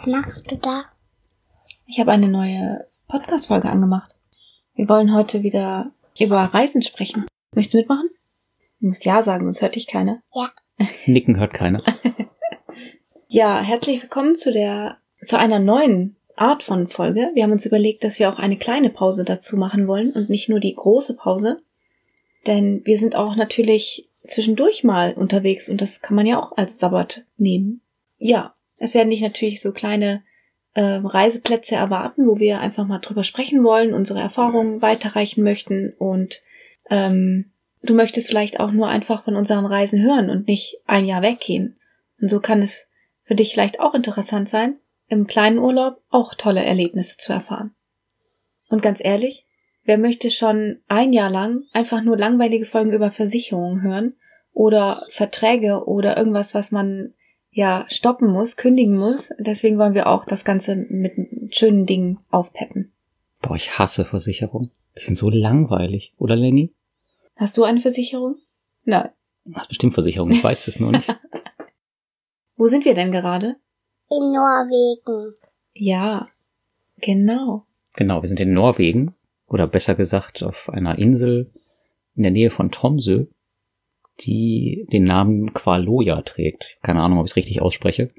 Was machst du da? Ich habe eine neue Podcast-Folge angemacht. Wir wollen heute wieder über Reisen sprechen. Möchtest du mitmachen? Du musst Ja sagen, sonst hört dich keiner. Ja. Das Nicken hört keiner. Ja, herzlich willkommen zu der, zu einer neuen Art von Folge. Wir haben uns überlegt, dass wir auch eine kleine Pause dazu machen wollen und nicht nur die große Pause. Denn wir sind auch natürlich zwischendurch mal unterwegs und das kann man ja auch als Sabbat nehmen. Ja, es werden dich natürlich so kleine äh, Reiseplätze erwarten, wo wir einfach mal drüber sprechen wollen, unsere Erfahrungen weiterreichen möchten und ähm, du möchtest vielleicht auch nur einfach von unseren Reisen hören und nicht ein Jahr weggehen. Und so kann es für dich vielleicht auch interessant sein, im kleinen Urlaub auch tolle Erlebnisse zu erfahren. Und ganz ehrlich, wer möchte schon ein Jahr lang einfach nur langweilige Folgen über Versicherungen hören oder Verträge oder irgendwas, was man ja stoppen muss, kündigen muss. Deswegen wollen wir auch das Ganze mit schönen Dingen aufpeppen. Boah, ich hasse Versicherungen. Die sind so langweilig, oder Lenny? Hast du eine Versicherung? Nein. Du hast bestimmt Versicherung, ich weiß es nur nicht. Wo sind wir denn gerade? In Norwegen. Ja, genau. Genau, wir sind in Norwegen, oder besser gesagt auf einer Insel in der Nähe von Tromsø, die den Namen Qualoja trägt. Keine Ahnung, ob ich es richtig ausspreche.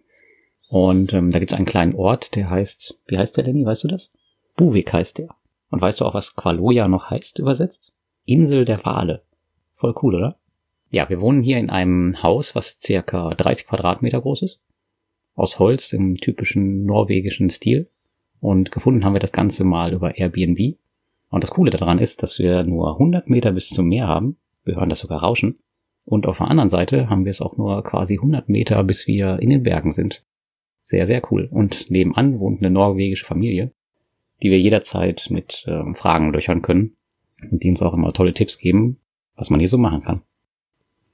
Und ähm, da gibt es einen kleinen Ort, der heißt, wie heißt der, Lenny, weißt du das? Buvik heißt der. Und weißt du auch, was Qualoja noch heißt, übersetzt? Insel der Wale. Voll cool, oder? Ja, wir wohnen hier in einem Haus, was circa 30 Quadratmeter groß ist. Aus Holz im typischen norwegischen Stil. Und gefunden haben wir das Ganze mal über Airbnb. Und das Coole daran ist, dass wir nur 100 Meter bis zum Meer haben. Wir hören das sogar rauschen. Und auf der anderen Seite haben wir es auch nur quasi 100 Meter, bis wir in den Bergen sind. Sehr, sehr cool. Und nebenan wohnt eine norwegische Familie, die wir jederzeit mit äh, Fragen löchern können und die uns auch immer tolle Tipps geben, was man hier so machen kann.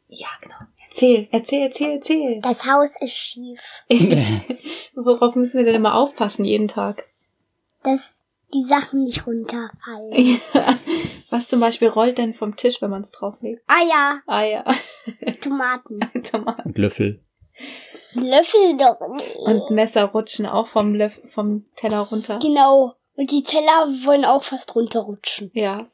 Ja, genau. Erzähl, erzähl, erzähl, erzähl. Das Haus ist schief. Worauf müssen wir denn immer aufpassen jeden Tag? Dass die Sachen nicht runterfallen. Was zum Beispiel rollt denn vom Tisch, wenn man es drauflegt? Eier, Eier, Tomaten, Tomaten. Und Löffel. Löffel doch. nicht. Und Messer rutschen auch vom, Löff vom Teller runter. genau. Und die Teller wollen auch fast runterrutschen. Ja.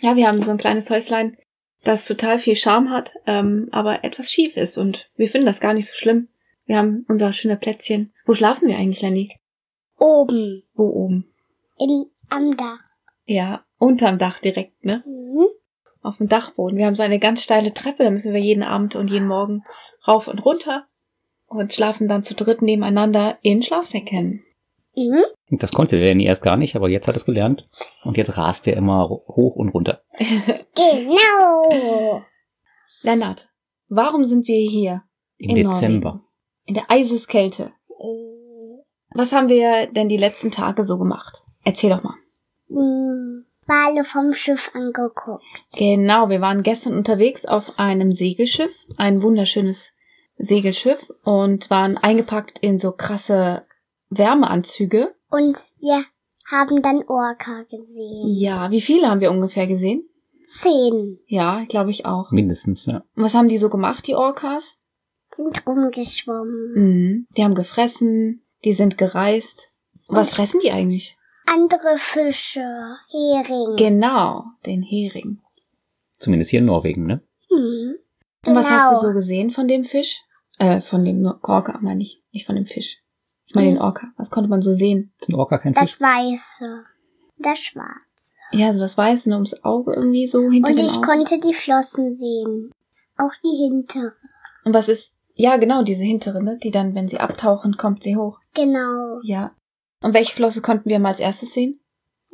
Ja, wir haben so ein kleines Häuslein, das total viel Charme hat, ähm, aber etwas schief ist und wir finden das gar nicht so schlimm. Wir haben unser schöne Plätzchen. Wo schlafen wir eigentlich, Lenny? Oben. Wo oben? In, am Dach. Ja, unterm Dach direkt, ne? Mhm. Auf dem Dachboden. Wir haben so eine ganz steile Treppe, da müssen wir jeden Abend und jeden Morgen rauf und runter und schlafen dann zu dritt nebeneinander in Schlafsäcken. Mhm. Das konnte der Lenny erst gar nicht, aber jetzt hat er es gelernt. Und jetzt rast er immer hoch und runter. Genau. Lennart, warum sind wir hier? Im In Dezember. Norwegen. In der Eiseskälte. Äh, Was haben wir denn die letzten Tage so gemacht? Erzähl doch mal. mh, Wale vom Schiff angeguckt. Genau, wir waren gestern unterwegs auf einem Segelschiff, ein wunderschönes Segelschiff und waren eingepackt in so krasse Wärmeanzüge. Und wir haben dann Orca gesehen. Ja, wie viele haben wir ungefähr gesehen? Zehn Ja, glaube ich auch. Mindestens, ja. Und was haben die so gemacht, die Orcas? sind rumgeschwommen. Mhm. Die haben gefressen, die sind gereist. Was fressen die eigentlich? Andere Fische, Hering. Genau, den Hering. Zumindest hier in Norwegen, ne? Mhm. Und was hast du Genau. so gesehen von dem Fisch? Äh, von dem Orca, meine ich. Nicht von dem Fisch. Ich meine den Orca. Was konnte man so sehen? Ist ein Orca kein Fisch? Das Weiße. Das Schwarze. Ja, so das Weiße ne, ums Auge irgendwie so hinter Und dem ich Auge. konnte die Flossen sehen. Auch die hintere. Und was ist? Ja, genau, diese hintere, ne? Die dann, wenn sie abtauchen, kommt sie hoch. Genau. Ja. Und welche Flosse konnten wir mal als erstes sehen?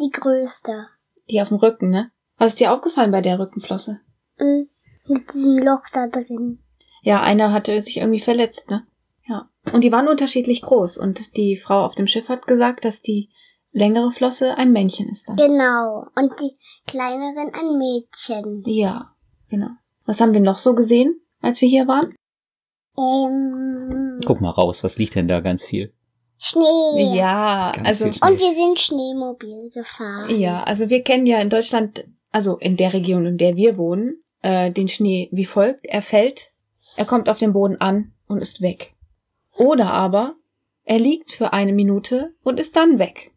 Die größte. Die auf dem Rücken, ne? Was ist dir aufgefallen bei der Rückenflosse? Mhm. Mit diesem Loch da drin. Ja, einer hatte sich irgendwie verletzt, ne? Ja. Und die waren unterschiedlich groß. Und die Frau auf dem Schiff hat gesagt, dass die längere Flosse ein Männchen ist dann. Genau. Und die kleineren ein Mädchen. Ja, genau. Was haben wir noch so gesehen, als wir hier waren? Ähm, Guck mal raus, was liegt denn da ganz viel? Schnee. Ja, Ganz also Schnee. Und wir sind Schneemobil gefahren. ja, also wir kennen ja in Deutschland, also in der Region, in der wir wohnen, äh, den Schnee wie folgt: Er fällt, er kommt auf den Boden an und ist weg. Oder aber er liegt für eine Minute und ist dann weg.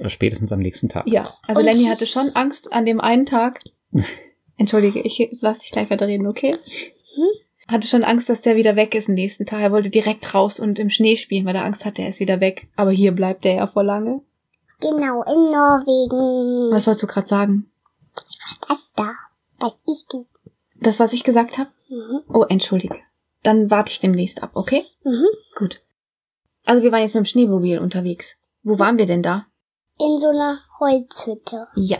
Oder spätestens am nächsten Tag. Ja, also Und- Lenny hatte schon Angst an dem einen Tag. Entschuldige, ich lass dich gleich weiterreden, okay? Hm? Hatte schon Angst, dass der wieder weg ist am nächsten Tag. Er wollte direkt raus und im Schnee spielen, weil er Angst hatte, er ist wieder weg. Aber hier bleibt er ja vor lange. Genau, in Norwegen. Was wolltest du gerade sagen? das da? Weiß ich nicht. Das, was ich gesagt habe? Mhm. Oh, entschuldige. Dann warte ich demnächst ab, okay? Mhm. Gut. Also wir waren jetzt mit dem Schneemobil unterwegs. Wo waren wir denn da? In so einer Holzhütte. Ja.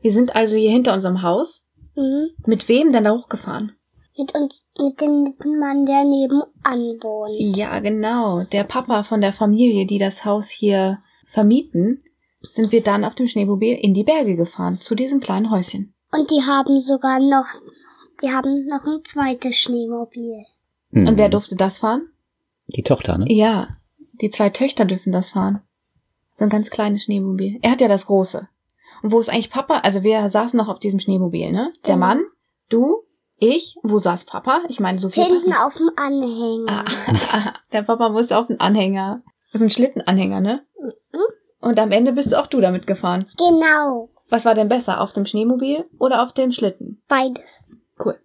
Wir sind also hier hinter unserem Haus. Mhm. Mit wem denn da hochgefahren? Mit uns, mit dem Mann, der nebenan wohnt. Ja, genau. Der Papa von der Familie, die das Haus hier vermieten, sind wir dann auf dem Schneemobil in die Berge gefahren, zu diesem kleinen Häuschen. Und die haben sogar noch, die haben noch ein zweites Schneemobil. Mhm. Und wer durfte das fahren? Die Tochter, ne? Ja, die zwei Töchter dürfen das fahren. So ein ganz kleines Schneemobil. Er hat ja das große. Und wo ist eigentlich Papa? Also wir saßen noch auf diesem Schneemobil, ne? Der Genau. Mann, du, ich. Wo saß Papa? Ich meine, so viel Hinten auf dem Anhänger. Ah, der Papa musste auf den Anhänger. Das ist ein Schlittenanhänger, ne? Und am Ende bist du auch du damit gefahren. Genau. Was war denn besser, auf dem Schneemobil oder auf dem Schlitten? Beides. Cool.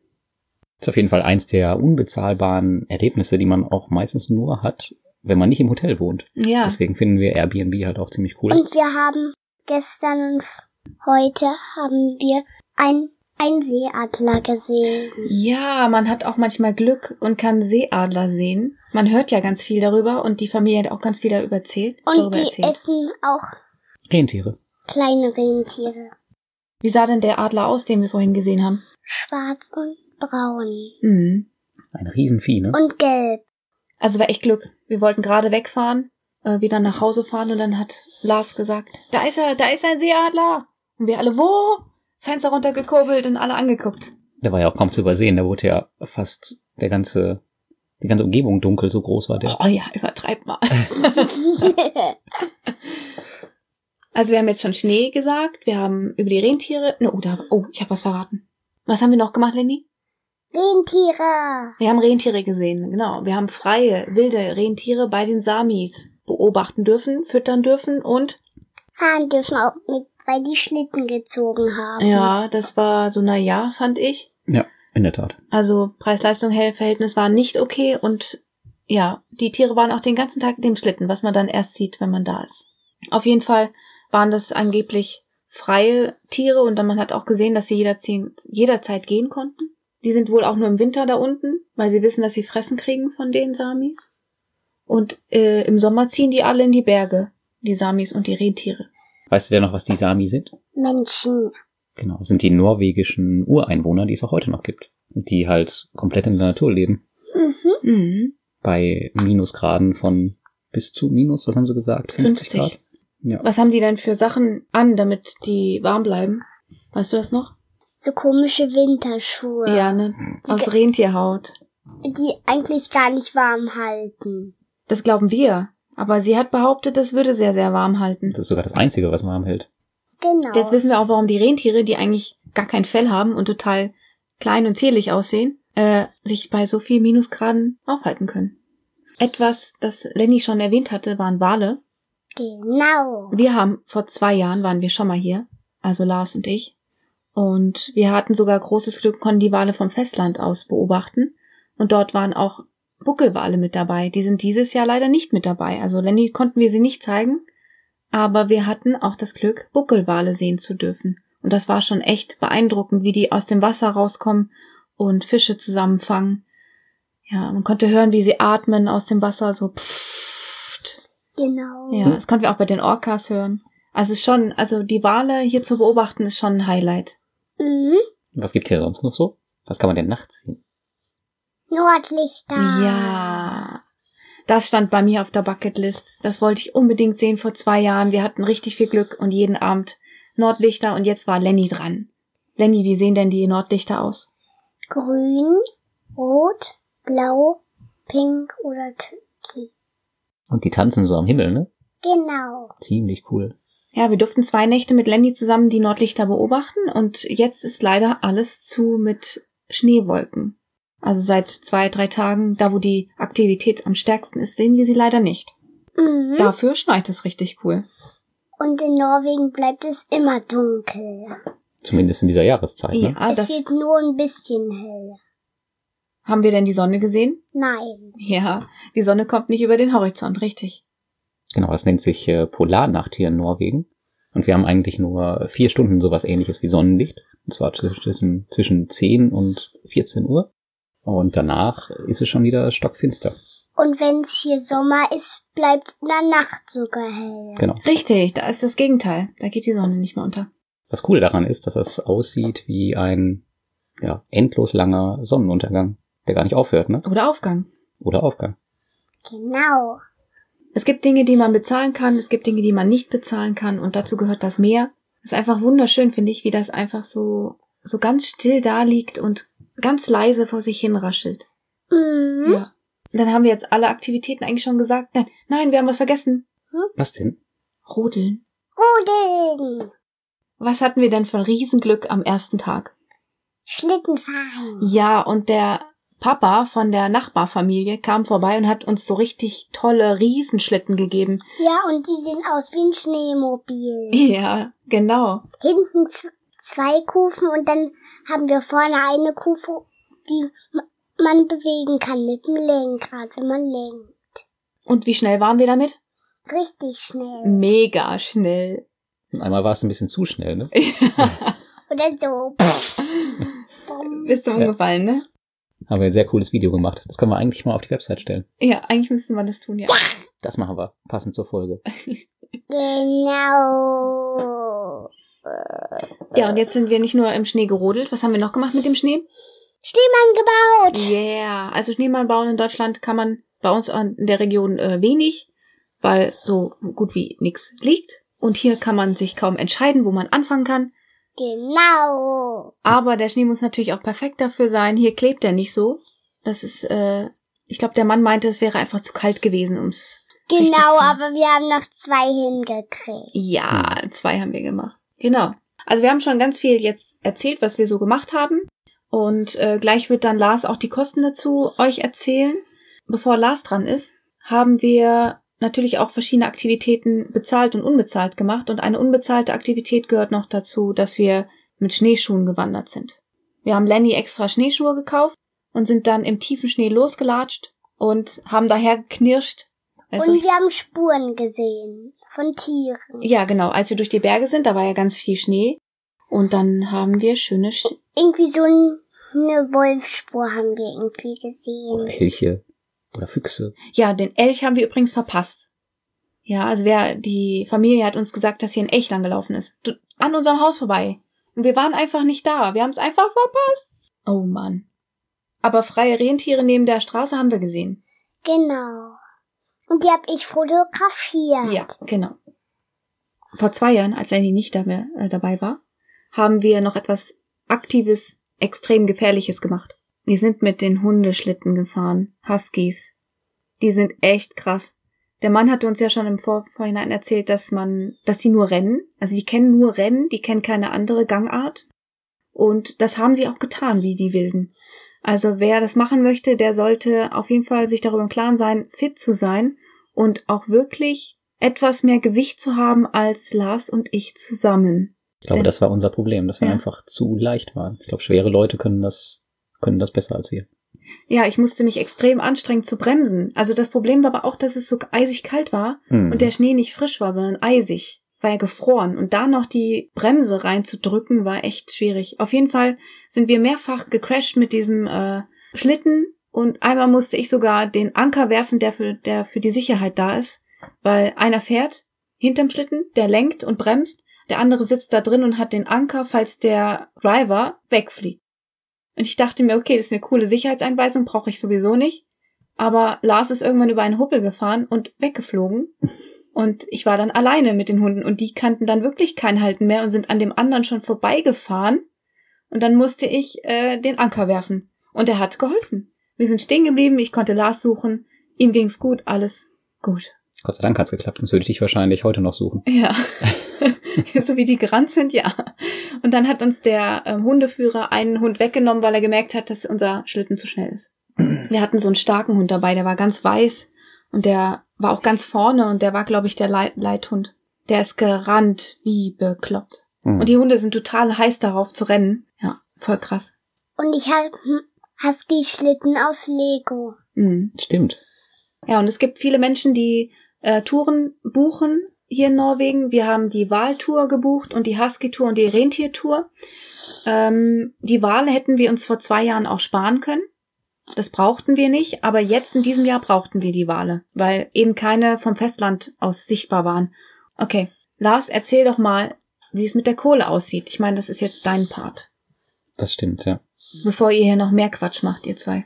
Ist auf jeden Fall eins der unbezahlbaren Erlebnisse, die man auch meistens nur hat, wenn man nicht im Hotel wohnt. Ja. Deswegen finden wir Airbnb halt auch ziemlich cool. Und wir haben gestern und heute haben wir ein, ein Seeadler gesehen. Ja, man hat auch manchmal Glück und kann Seeadler sehen. Man hört ja ganz viel darüber und die Familie hat auch ganz viel darüber erzählt. Und darüber die erzählt. essen auch Rentiere. kleine Rentiere. Wie sah denn der Adler aus, den wir vorhin gesehen haben? Schwarz und braun. Mhm. Ein Riesenvieh, ne? Und gelb. Also war echt Glück. Wir wollten gerade wegfahren, äh, wieder nach Hause fahren und dann hat Lars gesagt, da ist er, da ist ein Seeadler. Und wir alle, wo? Fenster runtergekurbelt und alle angeguckt. Der war ja auch kaum zu übersehen. Da wurde ja fast der ganze, die ganze Umgebung dunkel, so groß war der. Oh ja, übertreib mal. Also wir haben jetzt schon Schnee gesagt, wir haben über die Rentiere, ne, oh, da, oh, ich habe was verraten. Was haben wir noch gemacht, Lenny? Rentiere. Wir haben Rentiere gesehen, genau. Wir haben freie, wilde Rentiere bei den Samis beobachten dürfen, füttern dürfen und Fahren dürfen auch mit, weil die Schlitten gezogen haben. ja, das war so, na ja, fand ich. Ja, in der Tat. Also Preis-Leistung-Verhältnis war nicht okay und ja, die Tiere waren auch den ganzen Tag in dem Schlitten, was man dann erst sieht, wenn man da ist. Auf jeden Fall waren das angeblich freie Tiere und dann man hat auch gesehen, dass sie jederzeit, jederzeit gehen konnten. Die sind wohl auch nur im Winter da unten, weil sie wissen, dass sie Fressen kriegen von den Samis. Und äh, im Sommer ziehen die alle in die Berge, die Samis und die Rentiere. Weißt du denn noch, was die Sami sind? Menschen. Genau, das sind die norwegischen Ureinwohner, die es auch heute noch gibt. Und die halt komplett in der Natur leben. Mhm. Mhm. Bei Minusgraden von bis zu Minus, was haben sie gesagt? 50, 50. Grad? Ja. Was haben die denn für Sachen an, damit die warm bleiben? Weißt du das noch? So komische Winterschuhe. Ja, ne? Aus Rentierhaut. Die eigentlich gar nicht warm halten. Das glauben wir. Aber sie hat behauptet, das würde sehr, sehr warm halten. Das ist sogar das Einzige, was warm hält. Genau. Jetzt wissen wir auch, warum die Rentiere, die eigentlich gar kein Fell haben und total klein und zierlich aussehen, äh, sich bei so viel Minusgraden aufhalten können. etwas, das Lenny schon erwähnt hatte, waren Wale. Genau. Wir haben vor zwei Jahren waren wir schon mal hier, also Lars und ich. Und wir hatten sogar großes Glück, konnten die Wale vom Festland aus beobachten. Und dort waren auch Buckelwale mit dabei. Die sind dieses Jahr leider nicht mit dabei. Also Lenny konnten wir sie nicht zeigen. Aber wir hatten auch das Glück, Buckelwale sehen zu dürfen. Und das war schon echt beeindruckend, wie die aus dem Wasser rauskommen und Fische zusammenfangen. Ja, man konnte hören, wie sie atmen aus dem Wasser, so pfft. Genau. Ja, das konnten wir auch bei den Orcas hören. Also es ist schon, also die Wale hier zu beobachten ist schon ein Highlight. Mhm. Was gibt's hier sonst noch so? Was kann man denn nachts sehen? Nordlichter. Ja. Das stand bei mir auf der Bucketlist. Das wollte ich unbedingt sehen vor zwei Jahren. Wir hatten richtig viel Glück und jeden Abend Nordlichter und jetzt war Lenny dran. Lenny, wie sehen denn die Nordlichter aus? Grün, rot, blau, pink oder türkis. Und die tanzen so am Himmel, ne? Genau. Ziemlich cool. Ja, wir durften zwei Nächte mit Lenny zusammen die Nordlichter beobachten und jetzt ist leider alles zu mit Schneewolken. Also seit zwei, drei Tagen, da wo die Aktivität am stärksten ist, sehen wir sie leider nicht. Mhm. Dafür schneit es richtig cool. Und in Norwegen bleibt es immer dunkel. Zumindest in dieser Jahreszeit, ne? Ja, es wird nur ein bisschen hell. haben wir denn die Sonne gesehen? Nein. Ja, die Sonne kommt nicht über den Horizont, richtig. Genau, das nennt sich äh, Polarnacht hier in Norwegen. Und wir haben eigentlich nur vier Stunden sowas ähnliches wie Sonnenlicht. Und zwar zwischen, zwischen 10 und 14 Uhr. Und danach ist es schon wieder stockfinster. Und wenn es hier Sommer ist, bleibt in der Nacht sogar hell. Genau. Richtig, da ist das Gegenteil. Da geht die Sonne nicht mehr unter. Das Coole daran ist, dass das aussieht wie ein ja, endlos langer Sonnenuntergang, der gar nicht aufhört, ne? Oder Aufgang. Oder Aufgang. Genau. Es gibt Dinge, die man bezahlen kann, es gibt Dinge, die man nicht bezahlen kann und dazu gehört das Meer. ist einfach wunderschön, finde ich, wie das einfach so, so ganz still da liegt und ganz leise vor sich hin raschelt. Mhm. Ja. Dann haben wir jetzt alle Aktivitäten eigentlich schon gesagt. Nein, nein, wir haben was vergessen. Was denn? Rodeln. Rodeln. Was hatten wir denn für ein Riesenglück am ersten Tag? Schlittenfahren. Ja, und der Papa von der Nachbarfamilie kam vorbei und hat uns so richtig tolle Riesenschlitten gegeben. Ja, und die sehen aus wie ein Schneemobil. Ja, genau. Hinten zwei Kufen und dann haben wir vorne eine Kufe, die ma- man bewegen kann mit dem Lenkrad, wenn man lenkt. Und wie schnell waren wir damit? Richtig schnell. Mega schnell. Und einmal war es ein bisschen zu schnell, ne? Dann so. Bist du umgefallen, ne? Haben wir ein sehr cooles Video gemacht. Das können wir eigentlich mal auf die Website stellen. Ja, eigentlich müsste man das tun, ja. Das machen wir, passend zur Folge. Genau. Ja, und jetzt sind wir nicht nur im Schnee gerodelt. Was haben wir noch gemacht mit dem Schnee? Schneemann gebaut. Yeah. Also Schneemann bauen in Deutschland kann man bei uns in der Region äh, wenig, weil so gut wie nix liegt. Und hier kann man sich kaum entscheiden, wo man anfangen kann. Genau. Aber der Schnee muss natürlich auch perfekt dafür sein. Hier klebt er nicht so. Das ist, äh, ich glaube, der Mann meinte, es wäre einfach zu kalt gewesen, ums. Genau, aber wir haben noch zwei hingekriegt. Ja, zwei haben wir gemacht. Genau. Also wir haben schon ganz viel jetzt erzählt, was wir so gemacht haben. Und äh, gleich wird dann Lars auch die Kosten dazu euch erzählen. Bevor Lars dran ist, haben wir natürlich auch verschiedene Aktivitäten bezahlt und unbezahlt gemacht. Und eine unbezahlte Aktivität gehört noch dazu, dass wir mit Schneeschuhen gewandert sind. Wir haben Lenny extra Schneeschuhe gekauft und sind dann im tiefen Schnee losgelatscht und haben daher geknirscht. Also Und wir haben Spuren gesehen von Tieren. ja, genau. Als wir durch die Berge sind, da war ja ganz viel Schnee. Und dann haben wir schöne Sch Irgendwie so ein- eine Wolfsspur haben wir irgendwie Oder gesehen. Elche. Oder Füchse. Ja, den Elch haben wir übrigens verpasst. Ja, also wer, die Familie hat uns gesagt, dass hier ein Elch lang gelaufen ist. Du, an unserem Haus vorbei. Und wir waren einfach nicht da. Wir haben es einfach verpasst. Oh Mann. Aber freie Rentiere neben der Straße haben wir gesehen. Genau. Und die hab ich fotografiert. Ja, genau. Vor zwei Jahren, als Annie nicht da mehr, äh, dabei war, haben wir noch etwas Aktives, extrem Gefährliches gemacht. Wir sind mit den Hundeschlitten gefahren. Huskies. Die sind echt krass. Der Mann hatte uns ja schon im Vor Vorhinein erzählt, dass man, dass die nur rennen. Also die kennen nur Rennen, die kennen keine andere Gangart. Und das haben sie auch getan, wie die Wilden. Also wer das machen möchte, der sollte auf jeden Fall sich darüber im Klaren sein, fit zu sein und auch wirklich etwas mehr Gewicht zu haben als Lars und ich zusammen. Ich glaube, Denn- das war unser Problem, dass wir Ja. einfach zu leicht waren. Ich glaube, schwere Leute können das, können das besser als wir. Ja, ich musste mich extrem anstrengen zu bremsen. Also das Problem war aber auch, dass es so eisig kalt war Mhm. und der Schnee nicht frisch war, sondern eisig. War ja gefroren. Und da noch die Bremse reinzudrücken, war echt schwierig. Auf jeden Fall sind wir mehrfach gecrashed mit diesem äh, Schlitten und einmal musste ich sogar den Anker werfen, der für, der für die Sicherheit da ist. Weil einer fährt hinterm Schlitten, der lenkt und bremst, der andere sitzt da drin und hat den Anker, falls der Driver wegfliegt. Und ich dachte mir, okay, das ist eine coole Sicherheitseinweisung, brauche ich sowieso nicht. Aber Lars ist irgendwann über einen Huppel gefahren und weggeflogen. Und ich war dann alleine mit den Hunden und die kannten dann wirklich kein Halten mehr und sind an dem anderen schon vorbeigefahren. Und dann musste ich äh, den Anker werfen. Und er hat geholfen. Wir sind stehen geblieben, ich konnte Lars suchen, ihm ging's gut, alles gut. Gott sei Dank hat's geklappt, sonst würde ich dich wahrscheinlich heute noch suchen. Ja. so wie die gerannt sind, ja. Und dann hat uns der ähm, Hundeführer einen Hund weggenommen, weil er gemerkt hat, dass unser Schlitten zu schnell ist. Wir hatten so einen starken Hund dabei, der war ganz weiß und der war auch ganz vorne und der war, glaube ich, der Leit Leithund. Der ist gerannt wie bekloppt. Mhm. Und die Hunde sind total heiß darauf zu rennen. Ja, voll krass. Und ich habe Husky-Schlitten aus Lego. Mhm. Stimmt. Ja, und es gibt viele Menschen, die äh, Touren buchen hier in Norwegen. Wir haben die Waltour gebucht und die Husky-Tour und die Rentiertour. Ähm, die Wale hätten wir uns vor zwei Jahren auch sparen können. Das brauchten wir nicht, aber jetzt in diesem Jahr brauchten wir die Wale, weil eben keine vom Festland aus sichtbar waren. Okay, Lars, erzähl doch mal, wie es mit der Kohle aussieht. Ich meine, das ist jetzt dein Part. Das stimmt, ja. Bevor ihr hier noch mehr Quatsch macht, ihr zwei.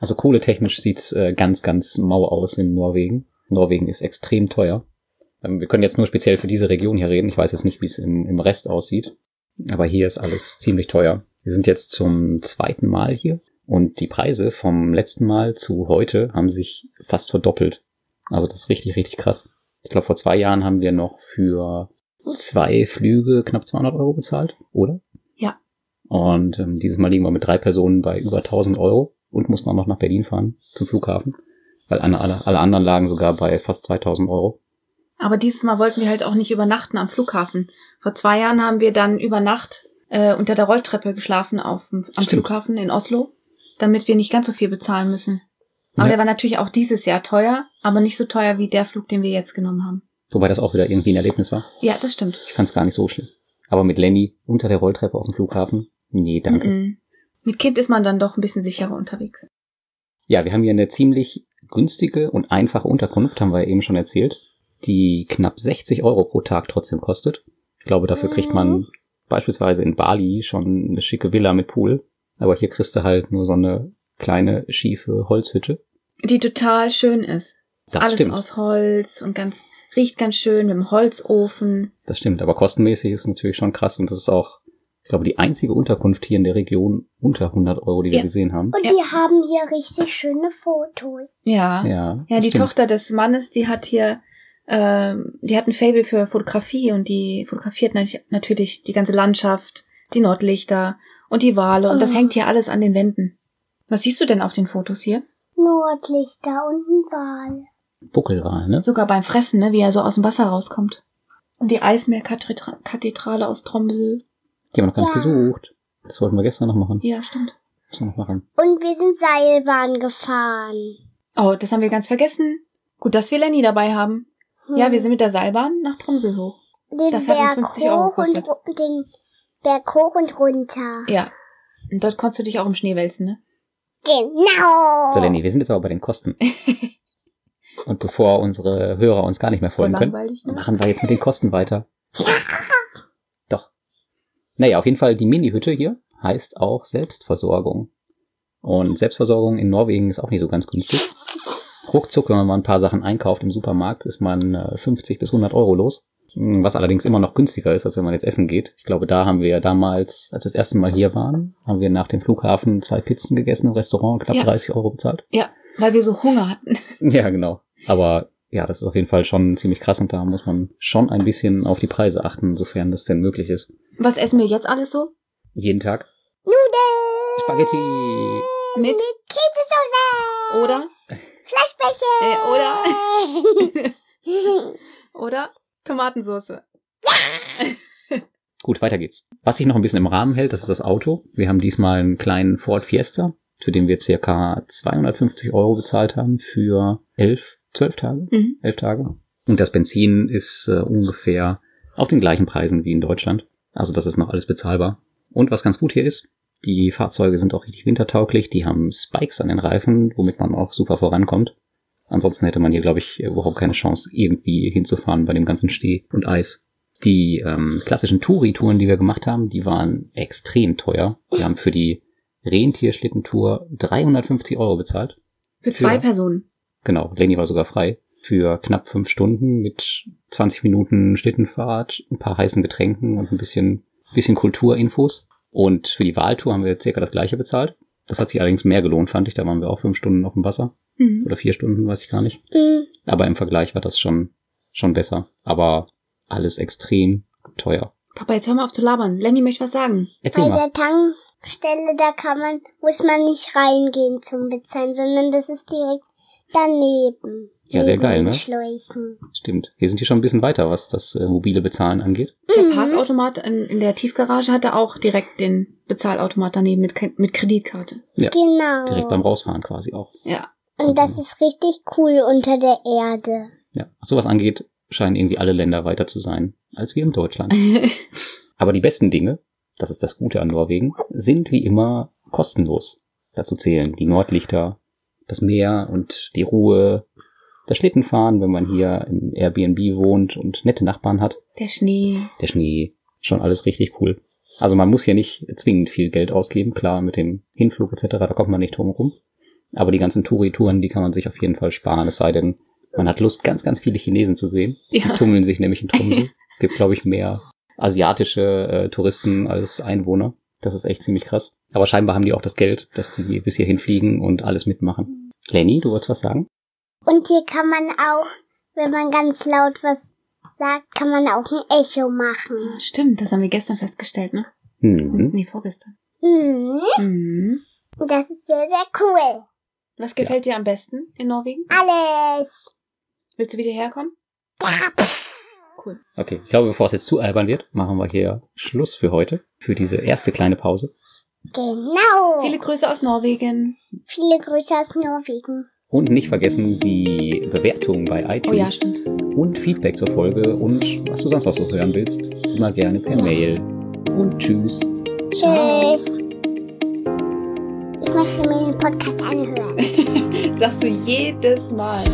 Also kohletechnisch sieht's äh, ganz, ganz mau aus in Norwegen. Norwegen ist extrem teuer. Ähm, wir können jetzt nur speziell für diese Region hier reden. Ich weiß jetzt nicht, wie es im, im Rest aussieht. Aber hier ist alles ziemlich teuer. Wir sind jetzt zum zweiten Mal hier und die Preise vom letzten Mal zu heute haben sich fast verdoppelt. Also das ist richtig, richtig krass. Ich glaube, vor zwei Jahren haben wir noch für zwei Flüge knapp 200 Euro bezahlt, oder? Ja. Und ähm, dieses Mal liegen wir mit drei Personen bei über 1000 Euro und mussten auch noch nach Berlin fahren zum Flughafen, weil alle, alle, alle anderen lagen sogar bei fast 2000 Euro. Aber dieses Mal wollten wir halt auch nicht übernachten am Flughafen. Vor zwei Jahren haben wir dann über Nacht äh, unter der Rolltreppe geschlafen auf, dem- am Stimmt. Flughafen in Oslo, damit wir nicht ganz so viel bezahlen müssen. Aber Ja. der war natürlich auch dieses Jahr teuer, aber nicht so teuer wie der Flug, den wir jetzt genommen haben. Wobei das auch wieder irgendwie ein Erlebnis war. Ja, das stimmt. Ich fand es gar nicht so schlimm. Aber mit Lenny unter der Rolltreppe auf dem Flughafen? Nee, danke. Mhm. Mit Kind ist man dann doch ein bisschen sicherer unterwegs. Ja, wir haben hier eine ziemlich günstige und einfache Unterkunft, haben wir ja eben schon erzählt, die knapp 60 Euro pro Tag trotzdem kostet. Ich glaube, dafür kriegt man beispielsweise in Bali schon eine schicke Villa mit Pool. Aber hier kriegst du halt nur so eine kleine, schiefe Holzhütte. Die total schön ist. Das Alles stimmt. aus Holz und ganz, riecht ganz schön mit dem Holzofen. Das stimmt. Aber kostenmäßig ist es natürlich schon krass. Und das ist auch, ich glaube, die einzige Unterkunft hier in der Region unter 100 Euro, die wir Ja. gesehen haben. Und Ja. die haben hier richtig schöne Fotos. Ja. Ja, Ja, die stimmt. Tochter des Mannes, die hat hier, ähm, die hat ein Fable für Fotografie und die fotografiert nat- natürlich die ganze Landschaft, die Nordlichter und die Wale und das Oh. hängt hier alles an den wänden. Was siehst du denn auf den Fotos hier? Nordlichter und ein Wal. Buckelwal, ne? Sogar beim Fressen, ne, wie er so aus dem Wasser rauskommt. Und die Eismeerkathedrale aus Tromsø. Die haben wir noch gar nicht Ja. besucht. Das wollten wir gestern noch machen. Ja, stimmt. Müssen wir noch machen. Und wir sind Seilbahn gefahren. Oh, das haben wir ganz vergessen. Gut, dass wir Lenny dabei haben. Ja, wir sind mit der Seilbahn nach Tromsø hoch. den das hat uns Berg 50 Euro hoch und gekostet. ru- den Berg hoch und runter. Ja. Und dort konntest du dich auch im Schnee wälzen, ne? Genau. So, Lenny, wir sind jetzt aber bei den Kosten. Und bevor unsere Hörer uns gar nicht mehr folgen können, ne? machen wir jetzt mit den Kosten weiter. Doch. Naja, auf jeden Fall, die Mini-Hütte hier heißt auch Selbstversorgung. Und Selbstversorgung in Norwegen ist auch nicht so ganz günstig. Ruckzuck, wenn man mal ein paar Sachen einkauft im Supermarkt, ist man äh, 50 bis 100 Euro los. Mm, Was allerdings immer noch günstiger ist, als wenn man jetzt essen geht. Ich glaube, da haben wir damals, als wir das erste Mal hier waren, haben wir nach dem Flughafen zwei Pizzen gegessen im Restaurant und knapp Ja. 30 Euro bezahlt. Ja, weil wir so Hunger hatten. Ja, genau. Aber ja, das ist auf jeden Fall schon ziemlich krass und da muss man schon ein bisschen auf die Preise achten, sofern das denn möglich ist. Was essen wir jetzt alles so? Jeden Tag. Nudeln. Spaghetti. Mit Käsesoße. oder Fleischbällchen. äh, oder oder Tomatensauce. Gut, weiter geht's. Was sich noch ein bisschen im Rahmen hält, das ist das Auto. Wir haben diesmal einen kleinen Ford Fiesta, für den wir circa 250 Euro bezahlt haben für elf, zwölf Tage, Mhm. elf Tage. Und das Benzin ist äh, ungefähr auf den gleichen Preisen wie in Deutschland. Also das ist noch alles bezahlbar. Und was ganz gut hier ist, die Fahrzeuge sind auch richtig wintertauglich. Die haben Spikes an den Reifen, womit man auch super vorankommt. Ansonsten hätte man hier, glaube ich, überhaupt keine Chance, irgendwie hinzufahren bei dem ganzen Schnee und Eis. Die ähm, klassischen Touri-Touren, die wir gemacht haben, die waren extrem teuer. Wir haben für die Rentierschlittentour 350 Euro bezahlt. Für zwei Ja. Personen. Genau, Lenny war sogar frei. Für knapp fünf Stunden mit 20 Minuten Schlittenfahrt, ein paar heißen Getränken und ein bisschen, bisschen Kulturinfos. Und für die Wahltour haben wir circa das gleiche bezahlt. Das hat sich allerdings mehr gelohnt, fand ich. Da waren wir auch fünf Stunden auf dem Wasser. Mhm. Oder vier Stunden, weiß ich gar nicht. Mm, Aber im Vergleich war das schon, schon besser. Aber alles extrem teuer. Papa, jetzt hör mal auf zu labern. Lenny möchte was sagen. Erzähl Bei mal. der Tankstelle, da kann man, muss man nicht reingehen zum Bezahlen, sondern das ist direkt daneben. Ja, sehr geil, ne? Schläuchen. Stimmt. Wir sind hier schon ein bisschen weiter, was das äh, mobile Bezahlen angeht. Der Mhm. Parkautomat in, in der Tiefgarage hatte auch direkt den Bezahlautomat daneben mit, mit Kreditkarte. Ja. Genau. Direkt beim Rausfahren quasi auch. Ja. Und das ist richtig cool unter der Erde. Ja. Was sowas angeht, scheinen irgendwie alle Länder weiter zu sein als wir in Deutschland. Aber die besten Dinge, das ist das Gute an Norwegen, sind wie immer kostenlos. Dazu zählen die Nordlichter, das Meer und die Ruhe, das Schlittenfahren, wenn man hier im Airbnb wohnt und nette Nachbarn hat, der Schnee. der Schnee, schon alles richtig cool. Also man muss hier nicht zwingend viel Geld ausgeben, klar, mit dem Hinflug etc., da kommt man nicht drum herum. Aber die ganzen Touri-Touren, die kann man sich auf jeden Fall sparen, es sei denn, man hat Lust, ganz, ganz viele Chinesen zu sehen. Die Ja. tummeln sich nämlich in Tromsø. es gibt, glaube ich, mehr asiatische äh, Touristen als Einwohner. Das ist echt ziemlich krass. Aber scheinbar haben die auch das Geld, dass die bis hierhin fliegen und alles mitmachen. Lenny, du wolltest was sagen? Und hier kann man auch, wenn man ganz laut was sagt, kann man auch ein Echo machen. Stimmt, das haben wir gestern festgestellt, ne? Hm. Nee, vorgestern. Mhm. Mhm. Das ist sehr, sehr cool. Was gefällt dir am besten in Norwegen? Alles. Willst du wieder herkommen? Ja. Cool. Okay, ich glaube, bevor es jetzt zu albern wird, machen wir hier Schluss für heute, für diese erste kleine Pause. Genau. Viele Grüße aus Norwegen. Viele Grüße aus Norwegen. Und nicht vergessen die Bewertung bei Oh iTunes ja, stimmt. und Feedback zur Folge und was du sonst noch so hören willst, immer gerne per Mail. Und tschüss. Tschüss. Ich möchte mir den Podcast anhören. Sagst du jedes Mal.